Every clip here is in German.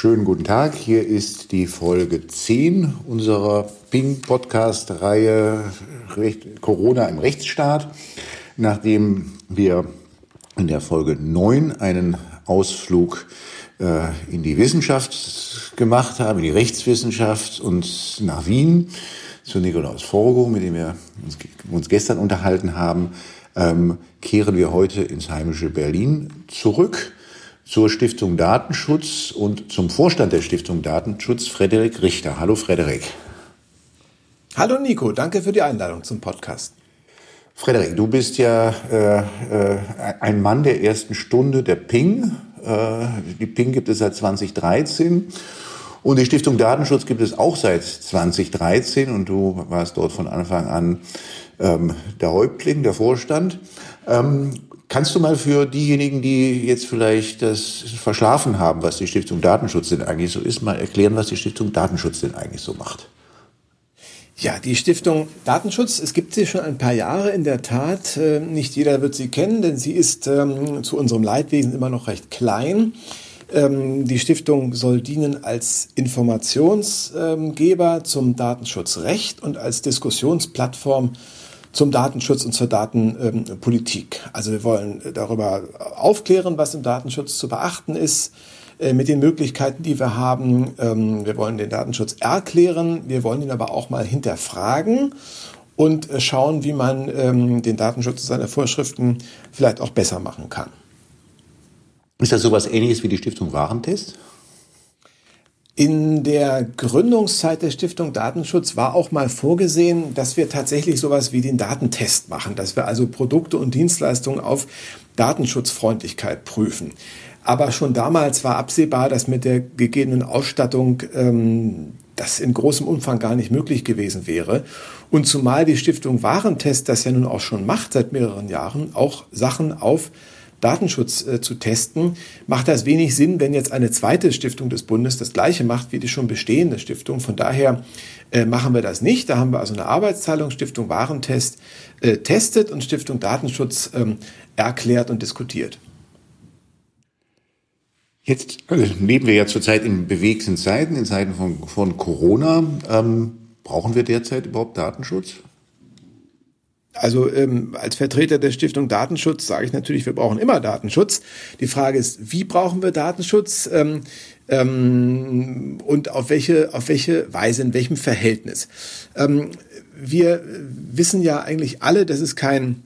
Schönen guten Tag. Hier ist die Folge 10 unserer Ping-Podcast-Reihe Corona im Rechtsstaat. Nachdem wir in der Folge 9 einen Ausflug äh, in die Wissenschaft gemacht haben, in die Rechtswissenschaft und nach Wien zu Nikolaus Forgo, mit dem wir uns, uns gestern unterhalten haben, ähm, kehren wir heute ins heimische Berlin zurück zur Stiftung Datenschutz und zum Vorstand der Stiftung Datenschutz, Frederik Richter. Hallo Frederik. Hallo Nico, danke für die Einladung zum Podcast. Frederik, du bist ja äh, äh, ein Mann der ersten Stunde der Ping. Äh, die Ping gibt es seit 2013 und die Stiftung Datenschutz gibt es auch seit 2013 und du warst dort von Anfang an ähm, der Häuptling, der Vorstand. Ähm, Kannst du mal für diejenigen, die jetzt vielleicht das verschlafen haben, was die Stiftung Datenschutz denn eigentlich so ist, mal erklären, was die Stiftung Datenschutz denn eigentlich so macht? Ja, die Stiftung Datenschutz, es gibt sie schon ein paar Jahre in der Tat. Äh, nicht jeder wird sie kennen, denn sie ist ähm, zu unserem Leidwesen immer noch recht klein. Ähm, die Stiftung soll dienen als Informationsgeber zum Datenschutzrecht und als Diskussionsplattform zum Datenschutz und zur Datenpolitik. Also wir wollen darüber aufklären, was im Datenschutz zu beachten ist, äh, mit den Möglichkeiten, die wir haben. Ähm, wir wollen den Datenschutz erklären, wir wollen ihn aber auch mal hinterfragen und äh, schauen, wie man ähm, den Datenschutz und seine Vorschriften vielleicht auch besser machen kann. Ist das sowas ähnliches wie die Stiftung Warentest? In der Gründungszeit der Stiftung Datenschutz war auch mal vorgesehen, dass wir tatsächlich sowas wie den Datentest machen, dass wir also Produkte und Dienstleistungen auf Datenschutzfreundlichkeit prüfen. Aber schon damals war absehbar, dass mit der gegebenen Ausstattung ähm, das in großem Umfang gar nicht möglich gewesen wäre. Und zumal die Stiftung Warentest das ja nun auch schon macht seit mehreren Jahren, auch Sachen auf Datenschutz äh, zu testen, macht das wenig Sinn, wenn jetzt eine zweite Stiftung des Bundes das gleiche macht wie die schon bestehende Stiftung. Von daher äh, machen wir das nicht. Da haben wir also eine Arbeitsteilung, Stiftung Warentest äh, testet und Stiftung Datenschutz ähm, erklärt und diskutiert. Jetzt also leben wir ja zurzeit in bewegten Zeiten, in Zeiten von, von Corona. Ähm, brauchen wir derzeit überhaupt Datenschutz? Also ähm, als Vertreter der Stiftung Datenschutz sage ich natürlich, wir brauchen immer Datenschutz. Die Frage ist, wie brauchen wir Datenschutz ähm, ähm, und auf welche, auf welche Weise, in welchem Verhältnis. Ähm, wir wissen ja eigentlich alle, dass es kein,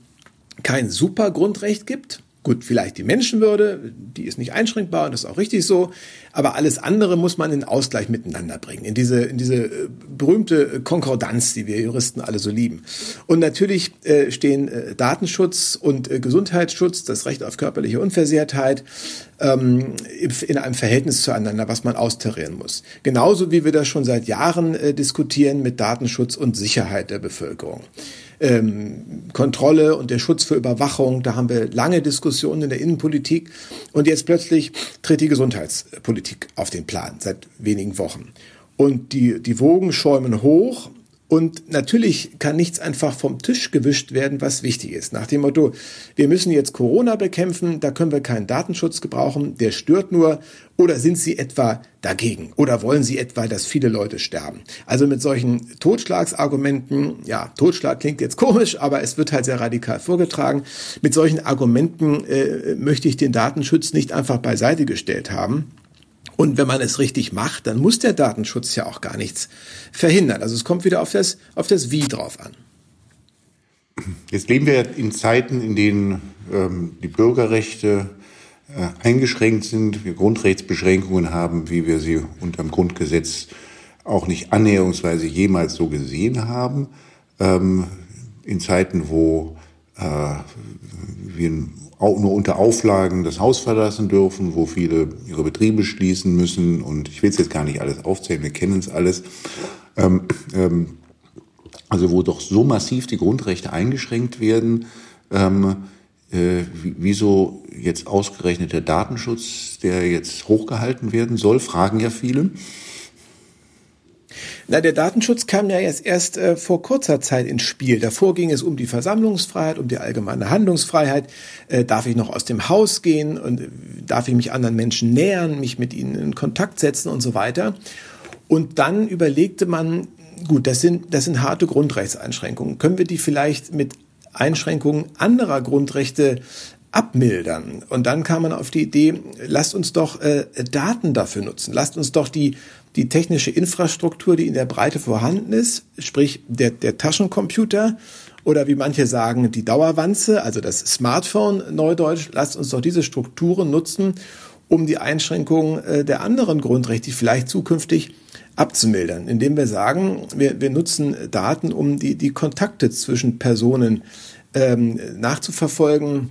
kein super Grundrecht gibt. Gut, vielleicht die Menschenwürde, die ist nicht einschränkbar und das ist auch richtig so. Aber alles andere muss man in Ausgleich miteinander bringen, in diese, in diese äh, berühmte Konkordanz, die wir Juristen alle so lieben. Und natürlich äh, stehen äh, Datenschutz und äh, Gesundheitsschutz, das Recht auf körperliche Unversehrtheit, ähm, in einem Verhältnis zueinander, was man austarieren muss. Genauso wie wir das schon seit Jahren äh, diskutieren mit Datenschutz und Sicherheit der Bevölkerung ähm, Kontrolle und der Schutz für Überwachung. Da haben wir lange Diskussionen in der Innenpolitik. Und jetzt plötzlich tritt die Gesundheitspolitik auf den Plan seit wenigen Wochen. Und die, die Wogen schäumen hoch. Und natürlich kann nichts einfach vom Tisch gewischt werden, was wichtig ist. Nach dem Motto, wir müssen jetzt Corona bekämpfen, da können wir keinen Datenschutz gebrauchen, der stört nur. Oder sind Sie etwa dagegen? Oder wollen Sie etwa, dass viele Leute sterben? Also mit solchen Totschlagsargumenten, ja, Totschlag klingt jetzt komisch, aber es wird halt sehr radikal vorgetragen. Mit solchen Argumenten äh, möchte ich den Datenschutz nicht einfach beiseite gestellt haben. Und wenn man es richtig macht, dann muss der Datenschutz ja auch gar nichts verhindern. Also es kommt wieder auf das, auf das Wie drauf an. Jetzt leben wir in Zeiten, in denen ähm, die Bürgerrechte äh, eingeschränkt sind, wir Grundrechtsbeschränkungen haben, wie wir sie unter dem Grundgesetz auch nicht annäherungsweise jemals so gesehen haben. Ähm, in Zeiten, wo äh, wir nur unter Auflagen das Haus verlassen dürfen, wo viele ihre Betriebe schließen müssen. Und ich will es jetzt gar nicht alles aufzählen, wir kennen es alles. Ähm, ähm, also wo doch so massiv die Grundrechte eingeschränkt werden, ähm, äh, wieso jetzt ausgerechnet der Datenschutz, der jetzt hochgehalten werden soll, fragen ja viele. Na, der Datenschutz kam ja jetzt erst äh, vor kurzer Zeit ins Spiel. Davor ging es um die Versammlungsfreiheit, um die allgemeine Handlungsfreiheit. Äh, darf ich noch aus dem Haus gehen und äh, darf ich mich anderen Menschen nähern, mich mit ihnen in Kontakt setzen und so weiter. Und dann überlegte man, gut, das sind, das sind harte Grundrechtseinschränkungen. Können wir die vielleicht mit Einschränkungen anderer Grundrechte abmildern. Und dann kam man auf die Idee, lasst uns doch äh, Daten dafür nutzen. Lasst uns doch die, die technische Infrastruktur, die in der Breite vorhanden ist, sprich der, der Taschencomputer oder wie manche sagen, die Dauerwanze, also das Smartphone, Neudeutsch, lasst uns doch diese Strukturen nutzen, um die Einschränkungen äh, der anderen Grundrechte vielleicht zukünftig abzumildern, indem wir sagen, wir, wir nutzen Daten, um die, die Kontakte zwischen Personen ähm, nachzuverfolgen,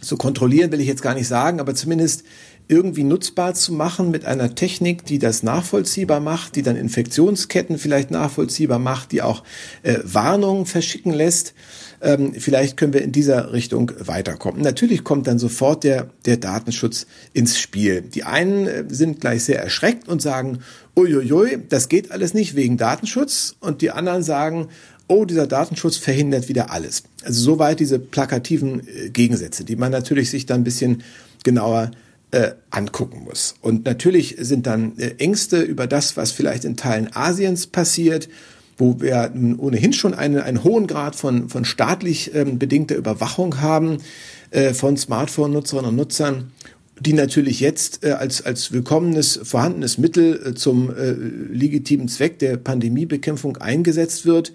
zu kontrollieren will ich jetzt gar nicht sagen, aber zumindest irgendwie nutzbar zu machen mit einer Technik, die das nachvollziehbar macht, die dann Infektionsketten vielleicht nachvollziehbar macht, die auch äh, Warnungen verschicken lässt. Ähm, vielleicht können wir in dieser Richtung weiterkommen. Natürlich kommt dann sofort der, der Datenschutz ins Spiel. Die einen äh, sind gleich sehr erschreckt und sagen, uiuiui, das geht alles nicht wegen Datenschutz. Und die anderen sagen, oh, dieser Datenschutz verhindert wieder alles. Also soweit diese plakativen äh, Gegensätze, die man natürlich sich dann ein bisschen genauer äh, angucken muss. Und natürlich sind dann äh, Ängste über das, was vielleicht in Teilen Asiens passiert, wo wir ohnehin schon einen, einen hohen Grad von, von staatlich ähm, bedingter Überwachung haben äh, von Smartphone-Nutzerinnen und Nutzern die natürlich jetzt äh, als, als willkommenes, vorhandenes Mittel äh, zum äh, legitimen Zweck der Pandemiebekämpfung eingesetzt wird.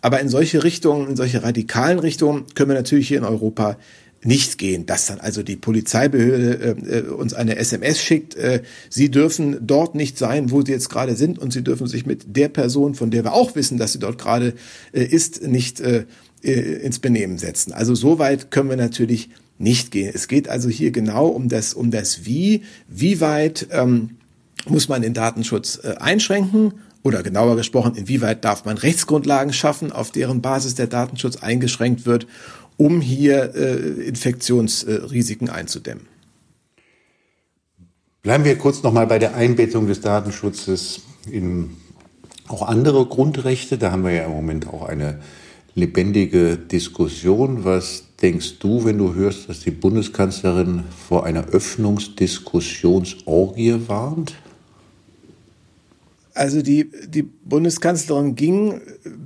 Aber in solche Richtungen, in solche radikalen Richtungen können wir natürlich hier in Europa nicht gehen, dass dann also die Polizeibehörde äh, äh uns eine SMS schickt, äh, sie dürfen dort nicht sein, wo sie jetzt gerade sind und sie dürfen sich mit der Person, von der wir auch wissen, dass sie dort gerade äh, ist, nicht äh, äh ins Benehmen setzen. Also so weit können wir natürlich nicht gehen. Es geht also hier genau um das, um das Wie, wie weit ähm, muss man den Datenschutz äh, einschränken oder genauer gesprochen, inwieweit darf man Rechtsgrundlagen schaffen, auf deren Basis der Datenschutz eingeschränkt wird, um hier äh, Infektionsrisiken einzudämmen. Bleiben wir kurz noch mal bei der Einbettung des Datenschutzes in auch andere Grundrechte. Da haben wir ja im Moment auch eine lebendige Diskussion. Was denkst du, wenn du hörst, dass die Bundeskanzlerin vor einer Öffnungsdiskussionsorgie warnt? Also die, die Bundeskanzlerin ging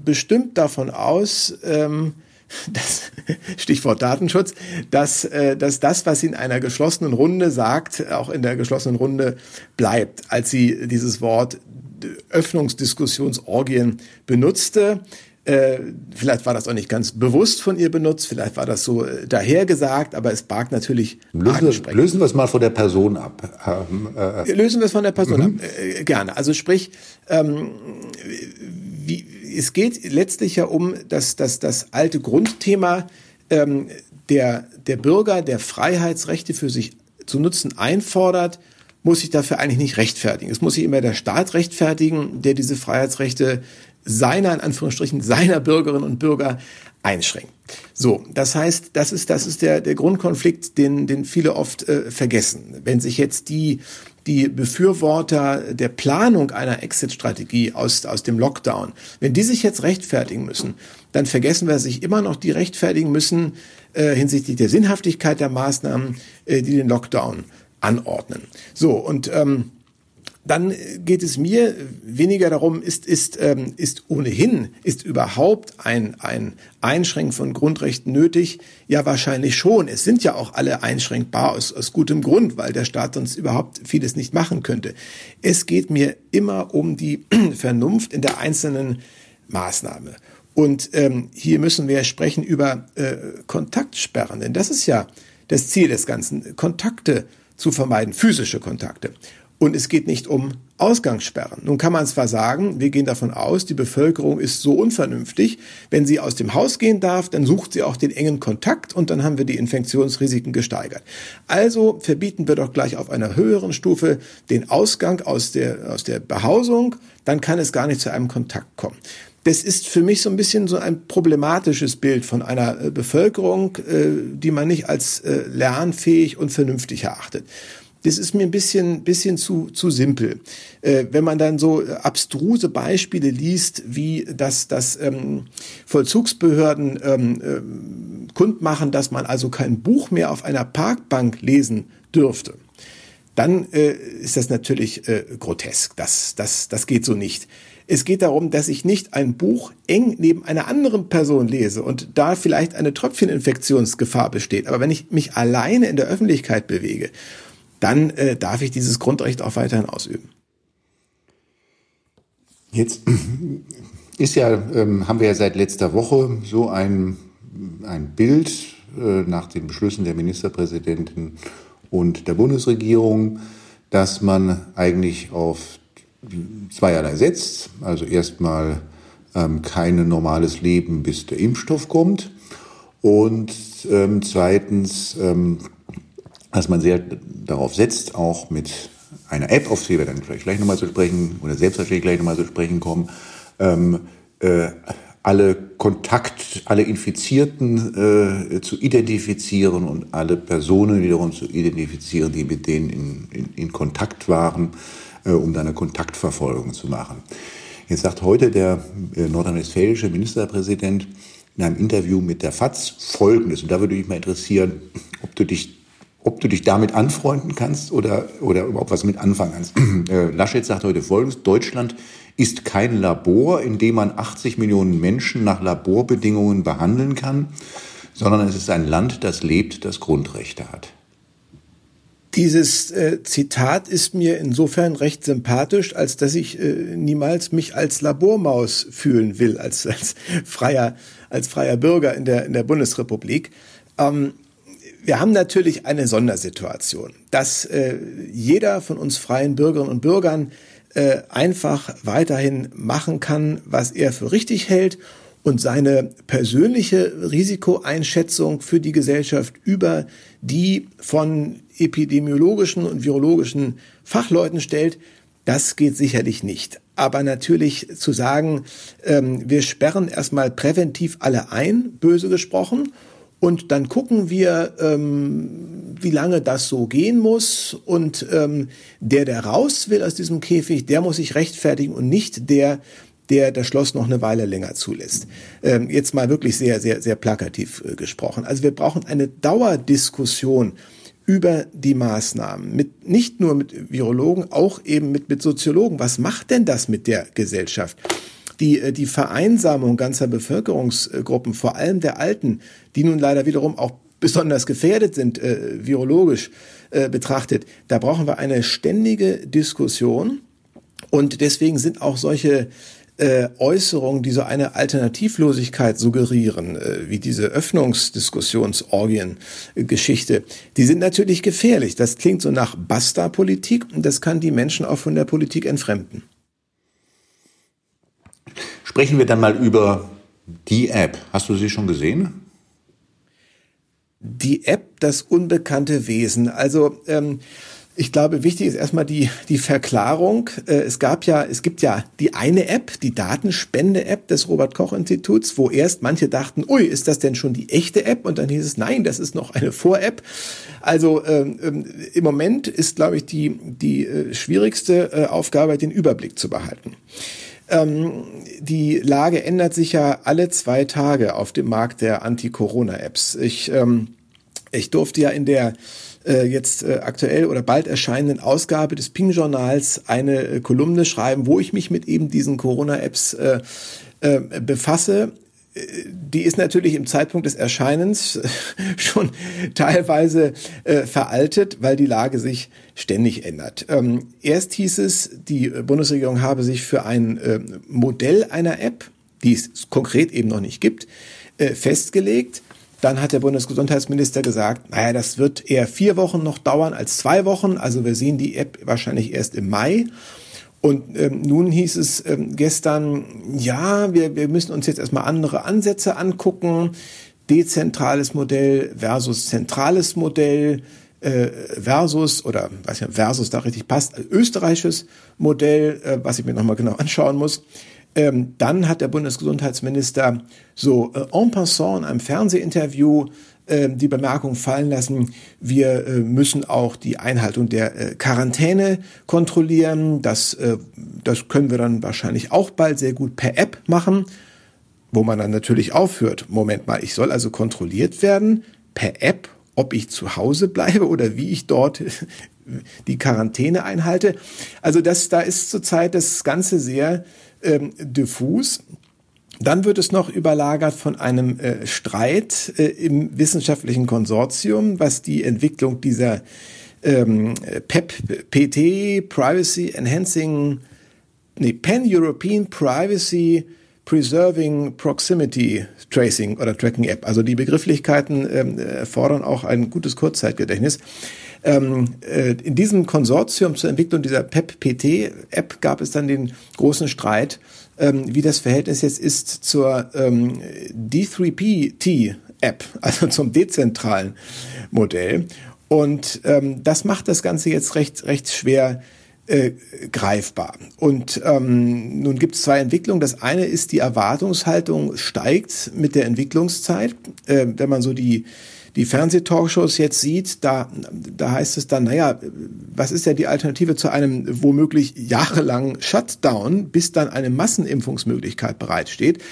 bestimmt davon aus, ähm, das Stichwort Datenschutz, dass, äh, dass das, was sie in einer geschlossenen Runde sagt, auch in der geschlossenen Runde bleibt, als sie dieses Wort Öffnungsdiskussionsorgien benutzte. Äh, vielleicht war das auch nicht ganz bewusst von ihr benutzt, vielleicht war das so äh, dahergesagt, aber es barg natürlich lösen, lösen wir es mal von der Person ab. Ähm, äh, lösen wir es von der Person mhm. ab, äh, gerne. Also sprich, ähm, wie, es geht letztlich ja um das, das, das alte Grundthema ähm, der, der Bürger, der Freiheitsrechte für sich zu nutzen einfordert, muss sich dafür eigentlich nicht rechtfertigen. Es muss sich immer der Staat rechtfertigen, der diese Freiheitsrechte seiner, in Anführungsstrichen, seiner Bürgerinnen und Bürger einschränkt. So, das heißt, das ist, das ist der, der Grundkonflikt, den, den viele oft äh, vergessen. Wenn sich jetzt die, die Befürworter der Planung einer Exit-Strategie aus, aus dem Lockdown, wenn die sich jetzt rechtfertigen müssen, dann vergessen wir sich immer noch, die rechtfertigen müssen äh, hinsichtlich der Sinnhaftigkeit der Maßnahmen, äh, die den Lockdown anordnen. So, und ähm, dann geht es mir weniger darum, ist, ist, ähm, ist ohnehin, ist überhaupt ein, ein Einschränken von Grundrechten nötig? Ja, wahrscheinlich schon. Es sind ja auch alle einschränkbar aus, aus gutem Grund, weil der Staat sonst überhaupt vieles nicht machen könnte. Es geht mir immer um die Vernunft in der einzelnen Maßnahme. Und ähm, hier müssen wir sprechen über äh, Kontaktsperren, denn das ist ja das Ziel des Ganzen, Kontakte zu vermeiden, physische Kontakte. Und es geht nicht um Ausgangssperren. Nun kann man zwar sagen, wir gehen davon aus, die Bevölkerung ist so unvernünftig, wenn sie aus dem Haus gehen darf, dann sucht sie auch den engen Kontakt und dann haben wir die Infektionsrisiken gesteigert. Also verbieten wir doch gleich auf einer höheren Stufe den Ausgang aus der, aus der Behausung, dann kann es gar nicht zu einem Kontakt kommen. Das ist für mich so ein bisschen so ein problematisches Bild von einer äh, Bevölkerung, äh, die man nicht als äh, lernfähig und vernünftig erachtet. Das ist mir ein bisschen, bisschen zu, zu simpel. Äh, wenn man dann so abstruse Beispiele liest, wie dass, dass ähm, Vollzugsbehörden ähm, äh, kundmachen, dass man also kein Buch mehr auf einer Parkbank lesen dürfte, dann äh, ist das natürlich äh, grotesk. Das, das, das geht so nicht. Es geht darum, dass ich nicht ein Buch eng neben einer anderen Person lese und da vielleicht eine Tröpfcheninfektionsgefahr besteht. Aber wenn ich mich alleine in der Öffentlichkeit bewege, dann äh, darf ich dieses Grundrecht auch weiterhin ausüben. Jetzt ist ja, ähm, haben wir ja seit letzter Woche so ein, ein Bild äh, nach den Beschlüssen der Ministerpräsidenten und der Bundesregierung, dass man eigentlich auf zweierlei setzt. Also erstmal ähm, kein normales Leben, bis der Impfstoff kommt. Und ähm, zweitens, ähm, dass man sehr darauf setzt, auch mit einer App, auf die wir dann vielleicht gleich nochmal zu sprechen oder selbstverständlich gleich nochmal zu sprechen kommen, ähm, äh, alle Kontakt, alle Infizierten äh, zu identifizieren und alle Personen wiederum zu identifizieren, die mit denen in, in, in Kontakt waren äh, um dann eine Kontaktverfolgung zu machen. Jetzt sagt heute der äh, nordrhein-westfälische Ministerpräsident in einem Interview mit der FAZ Folgendes. Und da würde mich mal interessieren, ob du dich ob du dich damit anfreunden kannst oder, oder überhaupt was mit anfangen kannst. Äh, Laschet sagt heute Folgendes. Deutschland ist kein Labor, in dem man 80 Millionen Menschen nach Laborbedingungen behandeln kann, sondern es ist ein Land, das lebt, das Grundrechte hat. Dieses äh, Zitat ist mir insofern recht sympathisch, als dass ich äh, niemals mich als Labormaus fühlen will, als, als freier, als freier Bürger in der, in der Bundesrepublik. Ähm, wir haben natürlich eine Sondersituation, dass äh, jeder von uns freien Bürgerinnen und Bürgern äh, einfach weiterhin machen kann, was er für richtig hält und seine persönliche Risikoeinschätzung für die Gesellschaft über die von epidemiologischen und virologischen Fachleuten stellt, das geht sicherlich nicht. Aber natürlich zu sagen, ähm, wir sperren erstmal präventiv alle ein, böse gesprochen, und dann gucken wir, ähm, wie lange das so gehen muss. Und ähm, der, der raus will aus diesem Käfig, der muss sich rechtfertigen und nicht der, der das Schloss noch eine Weile länger zulässt. Ähm, jetzt mal wirklich sehr, sehr, sehr plakativ äh, gesprochen. Also wir brauchen eine Dauerdiskussion über die Maßnahmen, mit, nicht nur mit Virologen, auch eben mit, mit Soziologen. Was macht denn das mit der Gesellschaft? Die, äh, die Vereinsamung ganzer Bevölkerungsgruppen, vor allem der Alten, die nun leider wiederum auch besonders gefährdet sind, äh, virologisch äh, betrachtet, da brauchen wir eine ständige Diskussion. Und deswegen sind auch solche äh, Äußerungen, die so eine Alternativlosigkeit suggerieren, äh, wie diese Öffnungsdiskussionsorgien-Geschichte, die sind natürlich gefährlich. Das klingt so nach Basta-Politik und das kann die Menschen auch von der Politik entfremden. Sprechen wir dann mal über die App. Hast du sie schon gesehen? Die App, das unbekannte Wesen. Also ähm, ich glaube, wichtig ist erstmal die, die Verklarung. Äh, es gab ja, es gibt ja die eine App, die Datenspende-App des Robert-Koch-Instituts, wo erst manche dachten, ui, ist das denn schon die echte App? Und dann hieß es, nein, das ist noch eine Vor-App. Also ähm, ähm im Moment ist, glaube ich, die, die äh, schwierigste äh, Aufgabe, den Überblick zu behalten. Ähm, die Lage ändert sich ja alle zwei Tage auf dem Markt der Anti-Corona-Apps. Ich, ähm, ich durfte ja in der äh, jetzt äh, aktuell oder bald erscheinenden Ausgabe des Ping-Journals eine äh, Kolumne schreiben, wo ich mich mit eben diesen Corona-Apps äh, äh, befasse die ist natürlich im Zeitpunkt des Erscheinens schon teilweise äh, veraltet, weil die Lage sich ständig ändert. Ähm, erst hieß es, die Bundesregierung habe sich für ein äh, Modell einer App, die es konkret eben noch nicht gibt, äh, festgelegt. Dann hat der Bundesgesundheitsminister gesagt, naja, das wird eher vier Wochen noch dauern als zwei Wochen. Also wir sehen die App wahrscheinlich erst im Mai. Und ähm, nun hieß es ähm, gestern, ja, wir, wir müssen uns jetzt erstmal andere Ansätze angucken. Dezentrales Modell versus zentrales Modell äh, versus, oder weiß nicht, versus da richtig passt, österreichisches Modell, äh, was ich mir nochmal genau anschauen muss. Ähm, dann hat der Bundesgesundheitsminister so äh, en passant in einem Fernsehinterview äh, die Bemerkung fallen lassen, wir äh, müssen auch die Einhaltung der äh, Quarantäne kontrollieren. Das, äh, das können wir dann wahrscheinlich auch bald sehr gut per App machen, wo man dann natürlich aufhört. Moment mal, ich soll also kontrolliert werden per App, ob ich zu Hause bleibe oder wie ich dort die Quarantäne einhalte. Also das, da ist zurzeit das Ganze sehr ähm, diffus. Dann wird es noch überlagert von einem äh, Streit äh, im wissenschaftlichen Konsortium, was die Entwicklung dieser ähm, PEP, PT, Privacy Enhancing, nee, Pan-European Privacy Preserving Proximity Tracing oder Tracking App. Also die Begrifflichkeiten ähm, erfordern auch ein gutes Kurzzeitgedächtnis. Ähm, äh, in diesem Konsortium zur Entwicklung dieser PEP-PT-App gab es dann den großen Streit, ähm, wie das Verhältnis jetzt ist zur ähm, D3PT-App, also zum dezentralen Modell. Und ähm, das macht das Ganze jetzt recht, recht schwer äh, greifbar. Und ähm, nun gibt es zwei Entwicklungen. Das eine ist, die Erwartungshaltung steigt mit der Entwicklungszeit. Äh, wenn man so die die Fernsehtalkshows jetzt sieht, da, da heißt es dann, naja, was ist ja die Alternative zu einem womöglich jahrelangen Shutdown, bis dann eine Massenimpfungsmöglichkeit bereitsteht?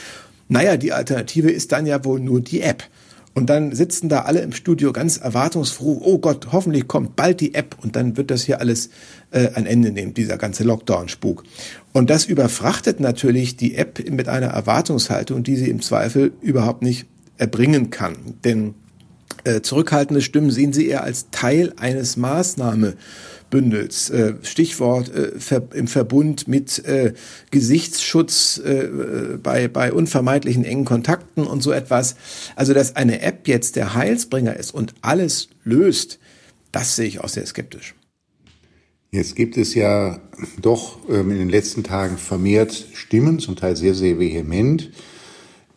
Naja, die Alternative ist dann ja wohl nur die App. Und dann sitzen da alle im Studio ganz erwartungsfroh, oh Gott, hoffentlich kommt bald die App und dann wird das hier alles äh, ein Ende nehmen, dieser ganze Lockdown-Spuk. Und das überfrachtet natürlich die App mit einer Erwartungshaltung, die sie im Zweifel überhaupt nicht erbringen kann. Denn äh, zurückhaltende Stimmen sehen sie eher als Teil eines Maßnahmebündels. Äh, Stichwort äh, im Verbund mit äh, Gesichtsschutz bei, bei unvermeidlichen engen Kontakten und so etwas. Also, dass eine App jetzt der Heilsbringer ist und alles löst, das sehe ich auch sehr skeptisch. Jetzt gibt es ja doch ähm, in den letzten Tagen vermehrt Stimmen, zum Teil sehr, sehr vehement,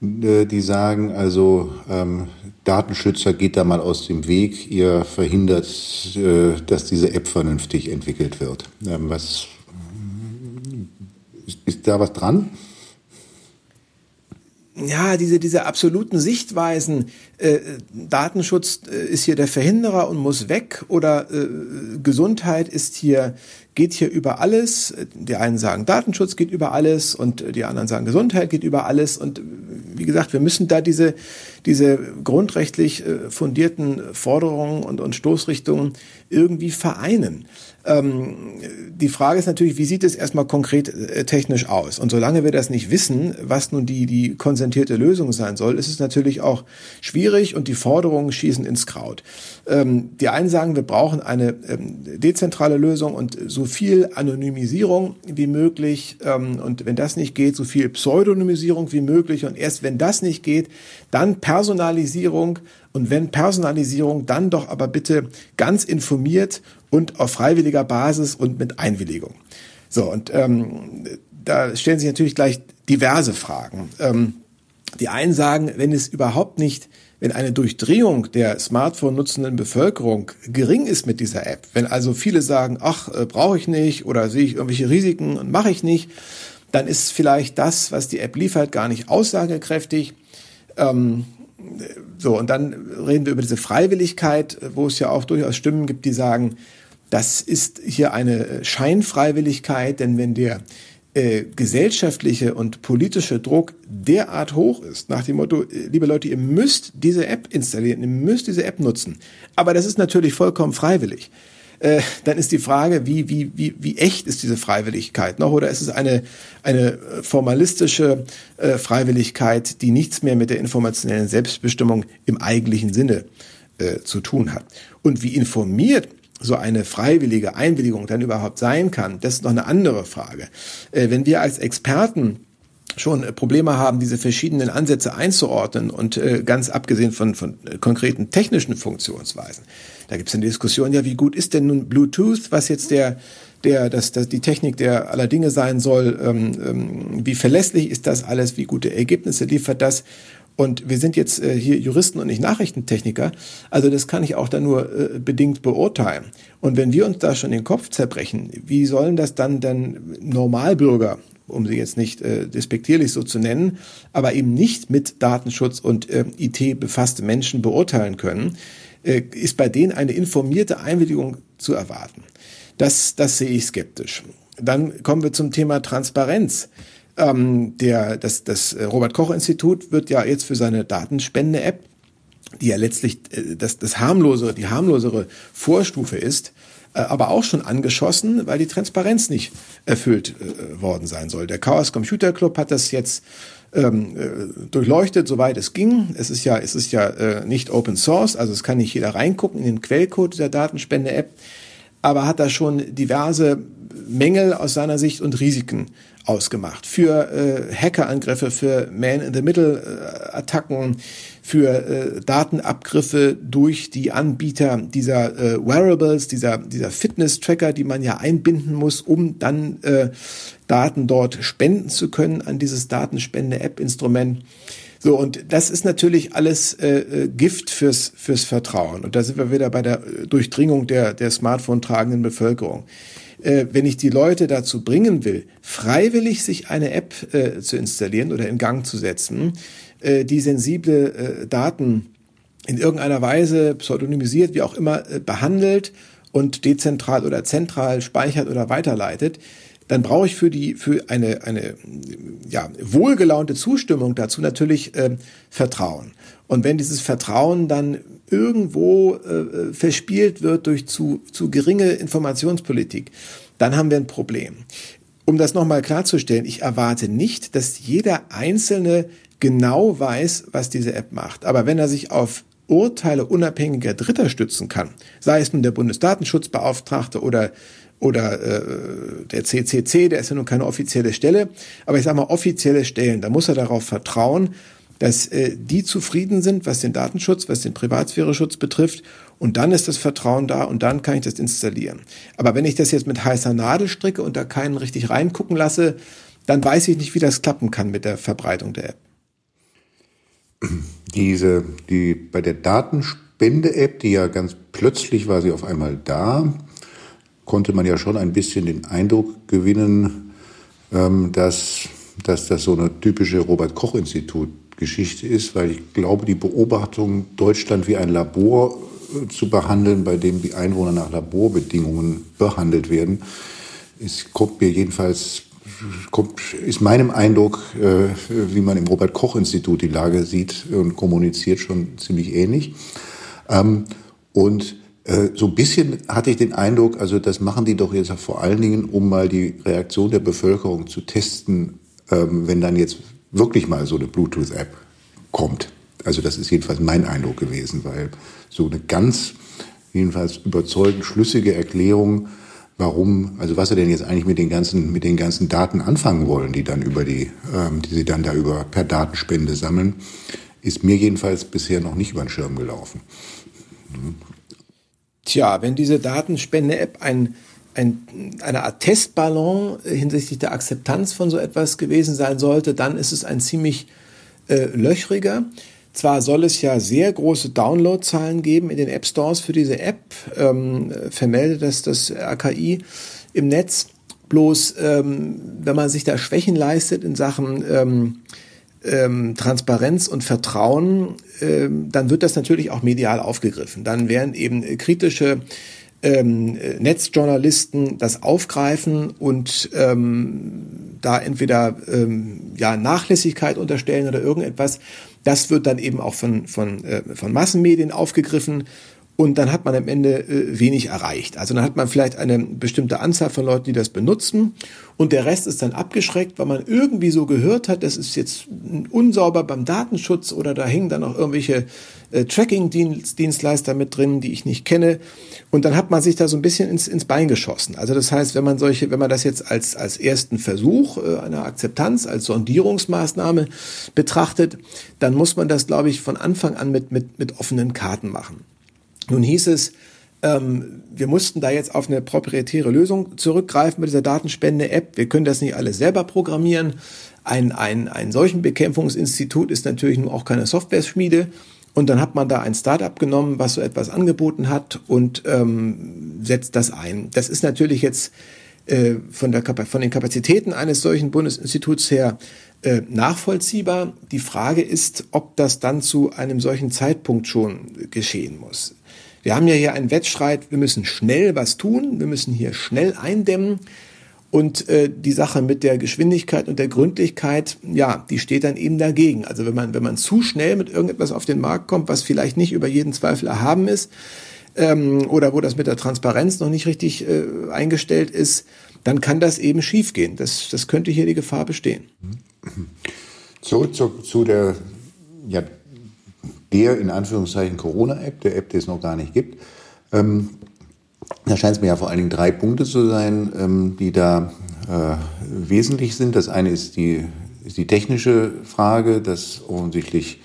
die sagen, also ähm, Datenschützer geht da mal aus dem Weg, ihr verhindert, äh, dass diese App vernünftig entwickelt wird. Ähm, was ist da was dran? Ja, diese, diese absoluten Sichtweisen, äh, Datenschutz äh, ist hier der Verhinderer und muss weg oder äh, Gesundheit ist hier, geht hier über alles. Die einen sagen, Datenschutz geht über alles und die anderen sagen, Gesundheit geht über alles. Und wie gesagt, wir müssen da diese, diese grundrechtlich äh, fundierten Forderungen und, und Stoßrichtungen irgendwie vereinen. Ähm, die Frage ist natürlich, wie sieht es erstmal konkret äh, technisch aus? Und solange wir das nicht wissen, was nun die, die konsentierte Lösung sein soll, ist es natürlich auch schwierig und die Forderungen schießen ins Kraut. Ähm, die einen sagen, wir brauchen eine ähm, dezentrale Lösung und so viel Anonymisierung wie möglich. Ähm, und wenn das nicht geht, so viel Pseudonymisierung wie möglich. Und erst wenn das nicht geht, dann Personalisierung. Und wenn Personalisierung, dann doch aber bitte ganz informiert und auf freiwilliger Basis und mit Einwilligung. So, und ähm, da stellen sich natürlich gleich diverse Fragen. Ähm, die einen sagen, wenn es überhaupt nicht, wenn eine Durchdrehung der Smartphone nutzenden Bevölkerung gering ist mit dieser App, wenn also viele sagen, ach, äh, brauche ich nicht oder sehe ich irgendwelche Risiken und mache ich nicht, dann ist vielleicht das, was die App liefert, gar nicht aussagekräftig. Ähm, so, und dann reden wir über diese Freiwilligkeit, wo es ja auch durchaus Stimmen gibt, die sagen, das ist hier eine Scheinfreiwilligkeit, denn wenn der äh, gesellschaftliche und politische Druck derart hoch ist, nach dem Motto, äh, liebe Leute, ihr müsst diese App installieren, ihr müsst diese App nutzen, aber das ist natürlich vollkommen freiwillig, äh, dann ist die Frage, wie, wie, wie, wie echt ist diese Freiwilligkeit noch? Oder ist es eine, eine formalistische äh, Freiwilligkeit, die nichts mehr mit der informationellen Selbstbestimmung im eigentlichen Sinne äh, zu tun hat? Und wie informiert so eine freiwillige Einwilligung dann überhaupt sein kann, das ist noch eine andere Frage. Äh, wenn wir als Experten schon Probleme haben, diese verschiedenen Ansätze einzuordnen und äh, ganz abgesehen von, von konkreten technischen Funktionsweisen. Da gibt es eine Diskussion, ja, wie gut ist denn nun Bluetooth, was jetzt der der, dass, dass die Technik der aller Dinge sein soll, ähm, ähm, wie verlässlich ist das alles, wie gute Ergebnisse liefert das. Und wir sind jetzt äh, hier Juristen und nicht Nachrichtentechniker. Also das kann ich auch da nur äh, bedingt beurteilen. Und wenn wir uns da schon den Kopf zerbrechen, wie sollen das dann dann Normalbürger um sie jetzt nicht äh, despektierlich so zu nennen, aber eben nicht mit Datenschutz und äh, IT befasste Menschen beurteilen können, äh, ist bei denen eine informierte Einwilligung zu erwarten. Das, das sehe ich skeptisch. Dann kommen wir zum Thema Transparenz. Ähm, der, das, das Robert-Koch-Institut wird ja jetzt für seine Datenspende-App, die ja letztlich äh, das, das harmlosere, die harmlosere Vorstufe ist, äh, aber auch schon angeschossen, weil die Transparenz nicht erfüllt äh, worden sein soll. Der Chaos Computer Club hat das jetzt ähm, äh, durchleuchtet, soweit es ging. Es ist ja, es ist ja äh, nicht Open Source, also es kann nicht jeder reingucken in den Quellcode der Datenspende-App, aber hat da schon diverse Mängel aus seiner Sicht und Risiken ausgemacht. Für äh, Hackerangriffe, für Man-in-the-Middle-Attacken, für äh, Datenabgriffe durch die Anbieter dieser äh, Wearables, dieser, dieser Fitness-Tracker, die man ja einbinden muss, um dann äh, Daten dort spenden zu können an dieses Datenspende-App-Instrument. So, und das ist natürlich alles äh, äh, Gift fürs, fürs Vertrauen. Und da sind wir wieder bei der Durchdringung der, der Smartphone-tragenden Bevölkerung äh, wenn ich die Leute dazu bringen will, freiwillig sich eine App äh, zu installieren oder in Gang zu setzen, äh, die sensible äh, Daten in irgendeiner Weise pseudonymisiert, wie auch immer, äh, behandelt und dezentral oder zentral speichert oder weiterleitet, dann brauche ich für die für eine eine ja wohlgelaunte Zustimmung dazu natürlich äh, Vertrauen. Und wenn dieses Vertrauen dann irgendwo äh, verspielt wird durch zu, zu geringe Informationspolitik, dann haben wir ein Problem. Um das nochmal klarzustellen, ich erwarte nicht, dass jeder Einzelne genau weiß, was diese App macht. Aber wenn er sich auf Urteile unabhängiger Dritter stützen kann, sei es nun der Bundesdatenschutzbeauftragte oder oder äh, der CCC, der ist ja nun keine offizielle Stelle, aber ich sage mal offizielle Stellen, da muss er darauf vertrauen, dass äh, die zufrieden sind, was den Datenschutz, was den Privatsphäre-Schutz betrifft. Und dann ist das Vertrauen da und dann kann ich das installieren. Aber wenn ich das jetzt mit heißer Nadel stricke und da keinen richtig reingucken lasse, dann weiß ich nicht, wie das klappen kann mit der Verbreitung der App. Diese, die bei der Datenspende-App, die ja ganz plötzlich war sie auf einmal da, konnte man ja schon ein bisschen den Eindruck gewinnen, ähm, dass, dass das so eine typische Robert-Koch-Institut Geschichte ist, weil ich glaube, die Beobachtung, Deutschland wie ein Labor äh, zu behandeln, bei dem die Einwohner nach Laborbedingungen behandelt werden, ist, kommt mir jedenfalls, kommt, ist meinem Eindruck, äh, wie man im Robert-Koch-Institut die Lage sieht und kommuniziert, schon ziemlich ähnlich. Ähm, und so ein bisschen hatte ich den Eindruck, also das machen die doch jetzt vor allen Dingen, um mal die Reaktion der Bevölkerung zu testen, ähm, wenn dann jetzt wirklich mal so eine Bluetooth-App kommt. Also das ist jedenfalls mein Eindruck gewesen, weil so eine ganz jedenfalls überzeugend schlüssige Erklärung, warum, also was sie denn jetzt eigentlich mit den ganzen, mit den ganzen Daten anfangen wollen, die dann über die, ähm, die sie dann da über per Datenspende sammeln, ist mir jedenfalls bisher noch nicht über den Schirm gelaufen. Tja, wenn diese Datenspende-App ein ein, eine Art Testballon hinsichtlich der Akzeptanz von so etwas gewesen sein sollte, dann ist es ein ziemlich äh, löchriger. Zwar soll es ja sehr große Downloadzahlen geben in den App Stores für diese App, ähm, vermeldet das das RKI im Netz. Bloß ähm, wenn man sich da Schwächen leistet in Sachen ähm, ähm, Transparenz und Vertrauen, ähm, dann wird das natürlich auch medial aufgegriffen. Dann werden eben kritische ähm, Netzjournalisten das aufgreifen und ähm, da entweder ähm, ja Nachlässigkeit unterstellen oder irgendetwas. Das wird dann eben auch von von äh, von Massenmedien aufgegriffen und dann hat man am Ende äh, wenig erreicht. Also dann hat man vielleicht eine bestimmte Anzahl von Leuten, die das benutzen und der Rest ist dann abgeschreckt, weil man irgendwie so gehört hat, das ist jetzt unsauber beim Datenschutz oder da hängen dann auch irgendwelche äh, Tracking-Dienstleister mit drin, die ich nicht kenne. Und dann hat man sich da so ein bisschen ins, ins Bein geschossen. Also das heißt, wenn man solche, wenn man das jetzt als, als ersten Versuch äh, einer Akzeptanz, als Sondierungsmaßnahme betrachtet, dann muss man das, glaube ich, von Anfang an mit, mit, mit offenen Karten machen. Nun hieß es, ähm, wir mussten da jetzt auf eine proprietäre Lösung zurückgreifen mit dieser Datenspende-App. Wir können das nicht alles selber programmieren. Ein, ein, ein solchen Bekämpfungsinstitut ist natürlich nun auch keine Software-Schmiede. Und dann hat man da ein Startup genommen, was so etwas angeboten hat und ähm, setzt das ein. Das ist natürlich jetzt äh, von, der, von den Kapazitäten eines solchen Bundesinstituts her äh, nachvollziehbar. Die Frage ist, ob das dann zu einem solchen Zeitpunkt schon geschehen muss. Wir haben ja hier einen Wettstreit, wir müssen schnell was tun, wir müssen hier schnell eindämmen. Und äh, die Sache mit der Geschwindigkeit und der Gründlichkeit, ja, die steht dann eben dagegen. Also wenn man, wenn man zu schnell mit irgendetwas auf den Markt kommt, was vielleicht nicht über jeden Zweifel erhaben ist, ähm, oder wo das mit der Transparenz noch nicht richtig äh, eingestellt ist, dann kann das eben schiefgehen. Das, das könnte hier die Gefahr bestehen. Zurück zu, zu der, ja, der in Anführungszeichen Corona-App, der App, die es noch gar nicht gibt. Ähm, da scheint es mir ja vor allen Dingen drei Punkte zu sein, ähm, die da äh, wesentlich sind. Das eine ist die, ist die technische Frage, dass offensichtlich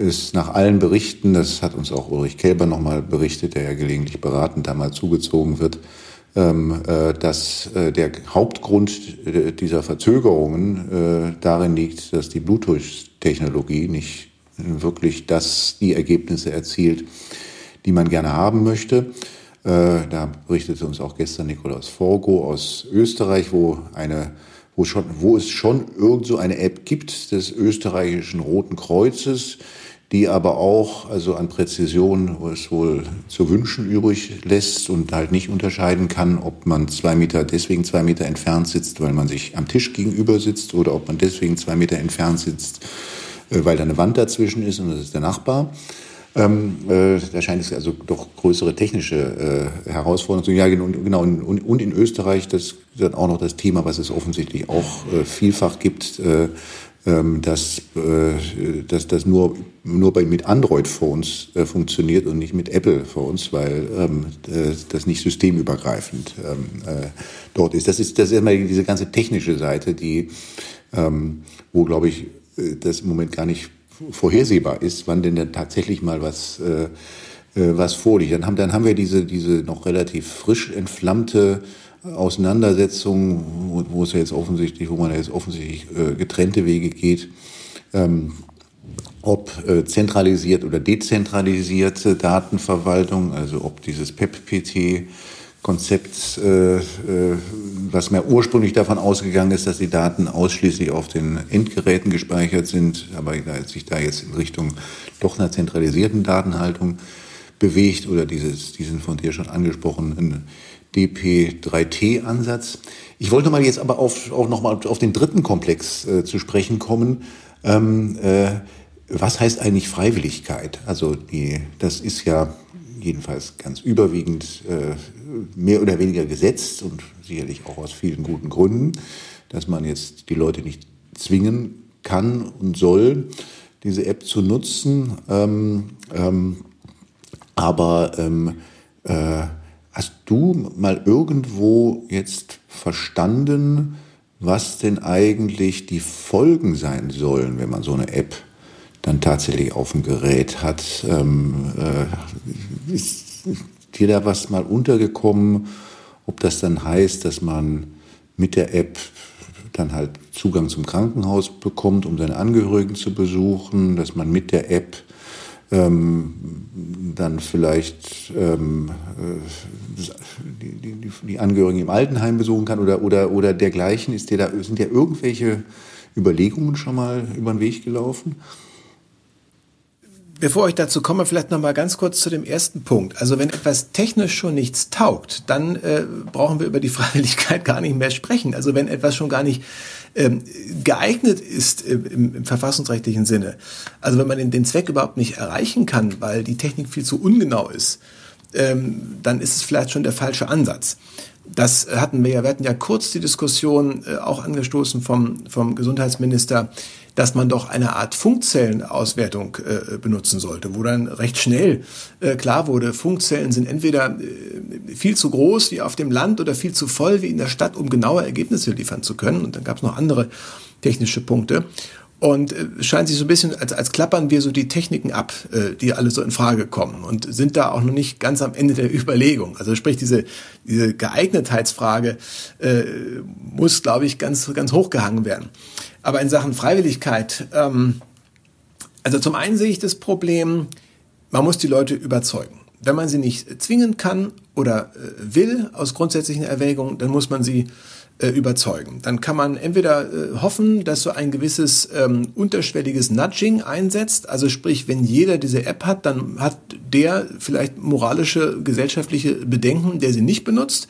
ist nach allen Berichten, das hat uns auch Ulrich Kelber nochmal berichtet, der ja gelegentlich beratend da mal zugezogen wird, ähm, äh, dass äh, der Hauptgrund äh, dieser Verzögerungen darin liegt, dass die Bluetooth-Technologie nicht wirklich das, die Ergebnisse erzielt, die man gerne haben möchte. Da berichtete uns auch gestern Nikolaus Forgo aus Österreich, wo eine wo, schon, wo es schon irgend so eine App gibt des österreichischen Roten Kreuzes, die aber auch also an Präzision wo es wohl zu wünschen übrig lässt und halt nicht unterscheiden kann, ob man zwei Meter deswegen zwei Meter entfernt sitzt, weil man sich am Tisch gegenüber sitzt oder ob man deswegen zwei Meter entfernt sitzt, äh, weil da eine Wand dazwischen ist und das ist der Nachbar. Ähm, äh, da scheint es also doch größere technische äh, Herausforderungen zu Ja, genau, und, und in Österreich, das ist dann auch noch das Thema, was es offensichtlich auch äh, vielfach gibt, äh, dass, äh, dass das nur, nur bei, mit Android-Phones äh, funktioniert und nicht mit Apple-Phones, weil ähm, äh, das nicht systemübergreifend ähm, äh, dort ist. Das ist, das ist immer diese ganze technische Seite, die, ähm, wo, glaube ich, das im Moment gar nicht vorhersehbar ist, wann denn dann tatsächlich mal was, äh, was vorliegt. Dann haben, dann haben wir diese, diese noch relativ frisch entflammte Auseinandersetzung, wo, wo es ja jetzt offensichtlich, wo man ja jetzt offensichtlich äh, getrennte Wege geht, ähm, ob äh, zentralisiert oder dezentralisierte Datenverwaltung, also ob dieses PEP-PT Konzept, äh, äh, was mir ursprünglich davon ausgegangen ist, dass die Daten ausschließlich auf den Endgeräten gespeichert sind, aber da sich da jetzt in Richtung doch einer zentralisierten Datenhaltung bewegt oder dieses, diesen von dir schon angesprochenen DP3T-Ansatz. Ich wollte mal jetzt aber auf, auch noch mal auf den dritten Komplex äh, zu sprechen kommen. Ähm, äh, was heißt eigentlich Freiwilligkeit? Also die, das ist ja jedenfalls ganz überwiegend äh, mehr oder weniger gesetzt und sicherlich auch aus vielen guten Gründen, dass man jetzt die Leute nicht zwingen kann und soll, diese App zu nutzen. Ähm, ähm, aber ähm, äh, Hast du mal irgendwo jetzt verstanden, was denn eigentlich die Folgen sein sollen, wenn man so eine App dann tatsächlich auf dem Gerät hat? Ähm, äh, ist dir da was mal untergekommen, ob das dann heißt, dass man mit der App dann halt Zugang zum Krankenhaus bekommt, um seine Angehörigen zu besuchen, dass man mit der App ähm, dann vielleicht ähm, äh, die, die, die Angehörigen im Altenheim besuchen kann oder, oder, oder dergleichen. Ist dir da, sind dir irgendwelche Überlegungen schon mal über den Weg gelaufen? Bevor ich dazu komme, vielleicht noch mal ganz kurz zu dem ersten Punkt. Also wenn etwas technisch schon nichts taugt, dann äh, brauchen wir über die Freiwilligkeit gar nicht mehr sprechen. Also wenn etwas schon gar nicht ähm, geeignet ist im, im, im, verfassungsrechtlichen Sinne, also wenn man den, den, Zweck überhaupt nicht erreichen kann, weil die Technik viel zu ungenau ist, ähm, dann ist es vielleicht schon der falsche Ansatz. Das hatten wir ja, wir hatten ja kurz die Diskussion äh, auch angestoßen vom, vom Gesundheitsminister, dass man doch eine Art Funkzellenauswertung äh, benutzen sollte, wo dann recht schnell äh, klar wurde, Funkzellen sind entweder äh, viel zu groß wie auf dem Land oder viel zu voll wie in der Stadt, um genaue Ergebnisse liefern zu können. Und dann gab es noch andere technische Punkte. Und äh, scheint sich so ein bisschen, als, als klappern wir so die Techniken ab, äh, die alle so in Frage kommen und sind da auch noch nicht ganz am Ende der Überlegung. Also sprich, diese, diese Geeignetheitsfrage äh, muss, glaube ich, ganz, ganz hochgehangen werden. Aber in Sachen Freiwilligkeit, ähm, also zum einen sehe ich das Problem, man muss die Leute überzeugen. Wenn man sie nicht zwingen kann oder äh, will aus grundsätzlichen Erwägungen, dann muss man sie äh, überzeugen. Dann kann man entweder äh, hoffen, dass so ein gewisses ähm, unterschwelliges Nudging einsetzt, also sprich, wenn jeder diese App hat, dann hat der vielleicht moralische, gesellschaftliche Bedenken, der sie nicht benutzt.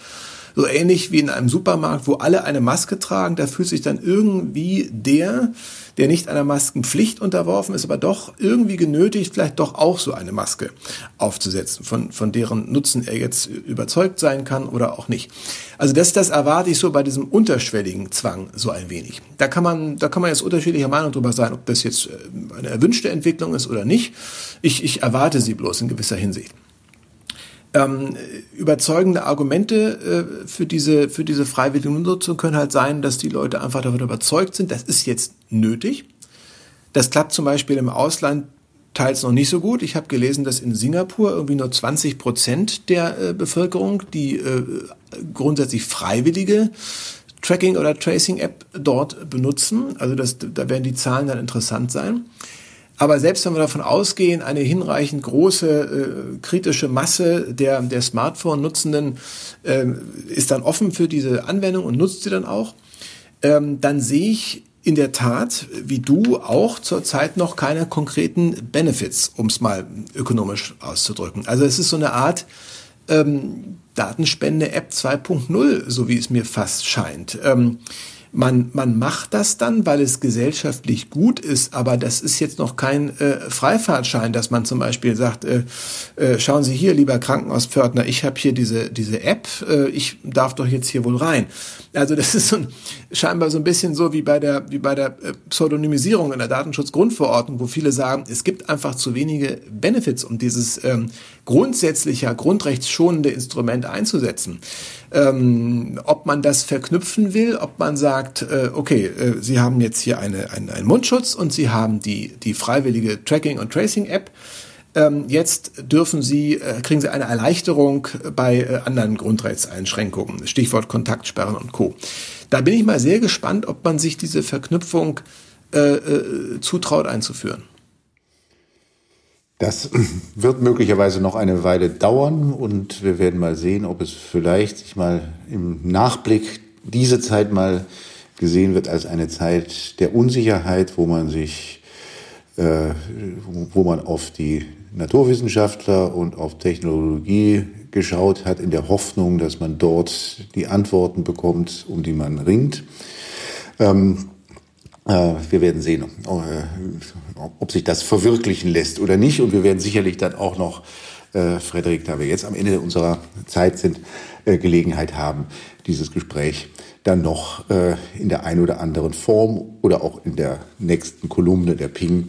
So ähnlich wie in einem Supermarkt, wo alle eine Maske tragen, da fühlt sich dann irgendwie der, der nicht einer Maskenpflicht unterworfen ist, aber doch irgendwie genötigt, vielleicht doch auch so eine Maske aufzusetzen, von, von deren Nutzen er jetzt überzeugt sein kann oder auch nicht. Also das, das erwarte ich so bei diesem unterschwelligen Zwang so ein wenig. Da kann man, da kann man jetzt unterschiedlicher Meinung drüber sein, ob das jetzt äh, eine erwünschte Entwicklung ist oder nicht. Ich, ich erwarte sie bloß in gewisser Hinsicht. Ähm, überzeugende Argumente äh, für diese für diese freiwillige Nutzung können halt sein, dass die Leute einfach davon überzeugt sind, das ist jetzt nötig. Das klappt zum Beispiel im Ausland teils noch nicht so gut. Ich habe gelesen, dass in Singapur irgendwie nur 20 Prozent der äh, Bevölkerung die äh, grundsätzlich freiwillige Tracking- oder Tracing-App dort benutzen. Also das, da werden die Zahlen dann interessant sein. Aber selbst wenn wir davon ausgehen, eine hinreichend große äh, kritische Masse der, der Smartphone-Nutzenden äh, ist dann offen für diese Anwendung und nutzt sie dann auch, ähm, dann sehe ich in der Tat, wie du, auch zurzeit noch keine konkreten Benefits, um es mal ökonomisch auszudrücken. Also es ist so eine Art ähm, Datenspende-App 2.0, so wie es mir fast scheint. Ähm, man, man macht das dann, weil es gesellschaftlich gut ist, aber das ist jetzt noch kein äh, Freifahrtschein, dass man zum Beispiel sagt, äh, äh, schauen Sie hier, lieber Krankenhauspförtner, ich habe hier diese, diese App, äh, ich darf doch jetzt hier wohl rein. Also das ist so ein, scheinbar so ein bisschen so wie bei der, wie bei der äh, Pseudonymisierung in der Datenschutzgrundverordnung, wo viele sagen, es gibt einfach zu wenige Benefits, um dieses ähm, grundsätzlicher, grundrechtsschonende Instrument einzusetzen. Ähm, ob man das verknüpfen will, ob man sagt, äh, okay, äh, Sie haben jetzt hier eine, eine, einen Mundschutz und Sie haben die, die freiwillige Tracking- und Tracing-App. Ähm, jetzt dürfen Sie, äh, kriegen Sie eine Erleichterung bei äh, anderen Grundrechtseinschränkungen, Stichwort Kontaktsperren und Co. Da bin ich mal sehr gespannt, ob man sich diese Verknüpfung äh, äh, zutraut einzuführen. Das wird möglicherweise noch eine Weile dauern und wir werden mal sehen, ob es vielleicht sich mal im Nachblick diese Zeit mal gesehen wird als eine Zeit der Unsicherheit, wo man sich, äh, wo man auf die Naturwissenschaftler und auf Technologie geschaut hat, in der Hoffnung, dass man dort die Antworten bekommt, um die man ringt. Ähm, äh, wir werden sehen, äh, ob sich das verwirklichen lässt oder nicht. Und wir werden sicherlich dann auch noch, äh, Frederik, da wir jetzt am Ende unserer Zeit sind, Gelegenheit haben, dieses Gespräch dann noch in der einen oder anderen Form oder auch in der nächsten Kolumne der Ping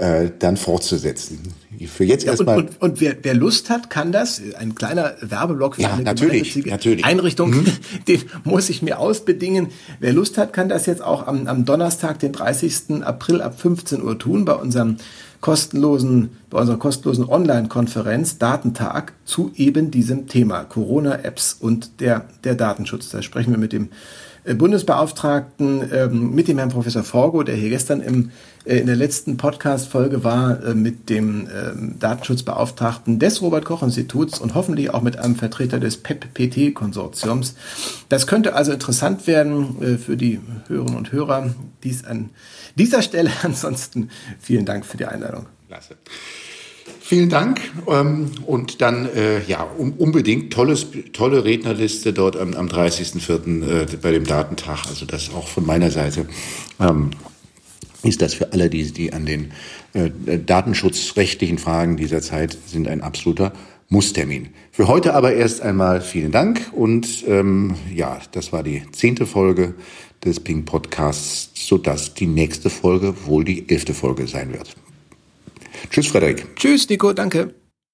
äh, dann fortzusetzen. Für jetzt ja, erstmal. Und, und, und wer, wer, Lust hat, kann das. Ein kleiner Werbeblock für ja, eine natürlich, natürlich. Einrichtung, mhm. den muss ich mir ausbedingen. Wer Lust hat, kann das jetzt auch am, am Donnerstag, den 30. April ab 15 Uhr tun bei unserem kostenlosen, bei unserer kostenlosen Online-Konferenz Datentag zu eben diesem Thema Corona-Apps und der, der Datenschutz. Da sprechen wir mit dem äh, Bundesbeauftragten ähm, mit dem Herrn Professor Forgo, der hier gestern im, äh, in der letzten Podcast-Folge war, äh, mit dem ähm, Datenschutzbeauftragten des Robert-Koch-Instituts und hoffentlich auch mit einem Vertreter des PEP-PT-Konsortiums. Das könnte also interessant werden äh, für die Hörerinnen und Hörer. Dies an dieser Stelle ansonsten vielen Dank für die Einladung. Klasse. Vielen Dank. Ähm, und dann, äh, ja, unbedingt tolles, tolle Rednerliste dort am, am 30.04. Äh, bei dem Datentag. Also das auch von meiner Seite ähm, ist das für alle, die, die an den äh, datenschutzrechtlichen Fragen dieser Zeit sind, ein absoluter Musstermin. Für heute aber erst einmal vielen Dank und ähm, ja, das war die zehnte Folge des Ping Podcasts, sodass die nächste Folge wohl die elfte Folge sein wird. Tschüss, Frederik. Tschüss, Nico, danke.